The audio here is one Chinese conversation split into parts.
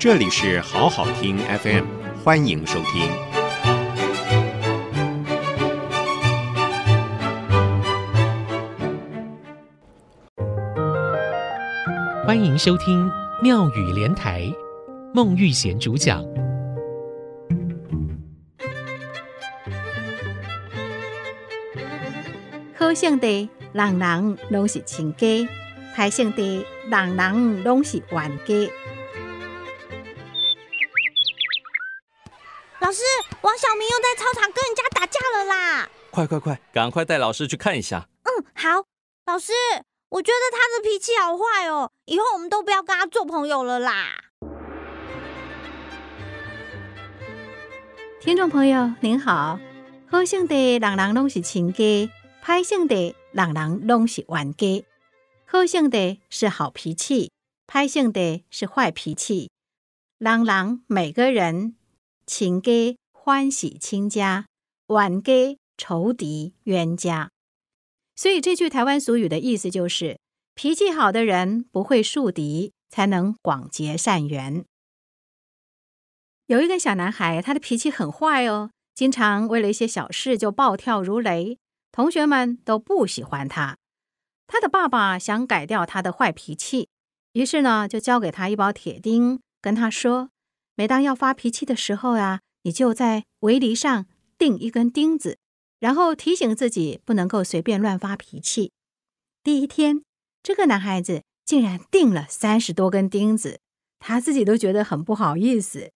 这里是好好听 FM，欢迎收听。欢迎收听妙语连台，孟玉贤主讲。好性的人人拢是亲家，歹性的人人拢是冤家。老师，王小明又在操场跟人家打架了啦！快快快，赶快带老师去看一下。嗯，好。老师，我觉得他的脾气好坏哦，以后我们都不要跟他做朋友了啦。听众朋友您好，好性的人人拢是亲家，歹性的人人拢是冤家。好性的是好脾气，歹性的是坏脾气。人人每个人。亲家欢喜亲家，晚家仇敌冤家。所以这句台湾俗语的意思就是：脾气好的人不会树敌，才能广结善缘。有一个小男孩，他的脾气很坏哦，经常为了一些小事就暴跳如雷，同学们都不喜欢他。他的爸爸想改掉他的坏脾气，于是呢，就交给他一包铁钉，跟他说。每当要发脾气的时候啊，你就在围篱上钉一根钉子，然后提醒自己不能够随便乱发脾气。第一天，这个男孩子竟然钉了三十多根钉子，他自己都觉得很不好意思。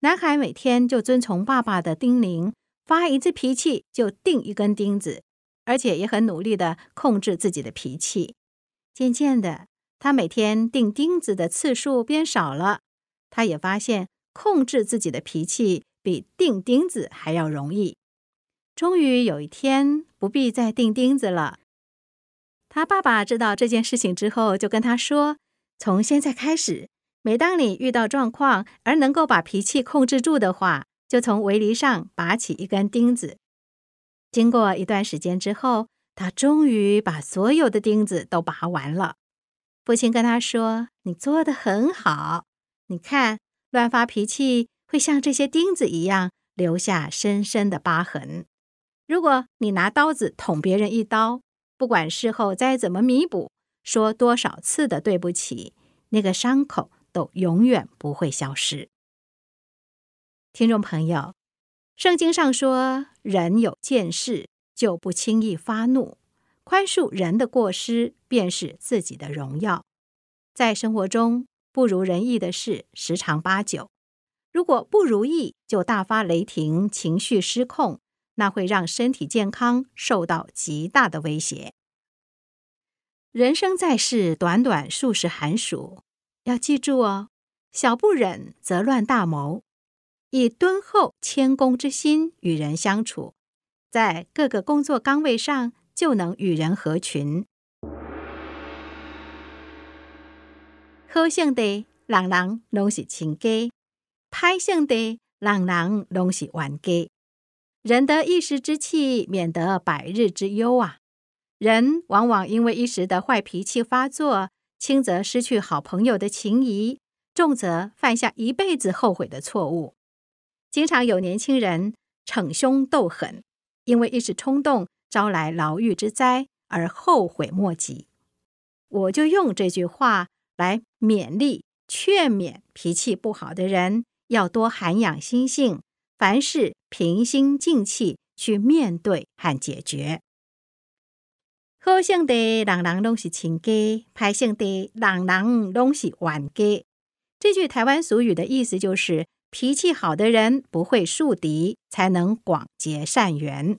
男孩每天就遵从爸爸的叮咛，发一次脾气就钉一根钉子，而且也很努力地控制自己的脾气。渐渐的，他每天钉钉子的次数变少了。他也发现控制自己的脾气比钉钉子还要容易。终于有一天，不必再钉钉子了。他爸爸知道这件事情之后，就跟他说：“从现在开始，每当你遇到状况而能够把脾气控制住的话，就从围篱上拔起一根钉子。”经过一段时间之后，他终于把所有的钉子都拔完了。父亲跟他说：“你做的很好。”你看，乱发脾气会像这些钉子一样留下深深的疤痕。如果你拿刀子捅别人一刀，不管事后再怎么弥补，说多少次的对不起，那个伤口都永远不会消失。听众朋友，圣经上说，人有见识就不轻易发怒，宽恕人的过失便是自己的荣耀。在生活中，不如人意的事十常八九，如果不如意就大发雷霆，情绪失控，那会让身体健康受到极大的威胁。人生在世，短短数十寒暑，要记住哦，小不忍则乱大谋，以敦厚谦恭之心与人相处，在各个工作岗位上就能与人合群。好性的人人拢是亲家，歹性的人人拢是冤家。人得一时之气，免得百日之忧啊！人往往因为一时的坏脾气发作，轻则失去好朋友的情谊，重则犯下一辈子后悔的错误。经常有年轻人逞凶斗狠，因为一时冲动招来牢狱之灾而后悔莫及。我就用这句话。来勉励、劝勉脾气不好的人，要多涵养心性，凡事平心静气去面对和解决。好性的人人拢是亲家，歹性的人人拢是冤家。这句台湾俗语的意思就是：脾气好的人不会树敌，才能广结善缘。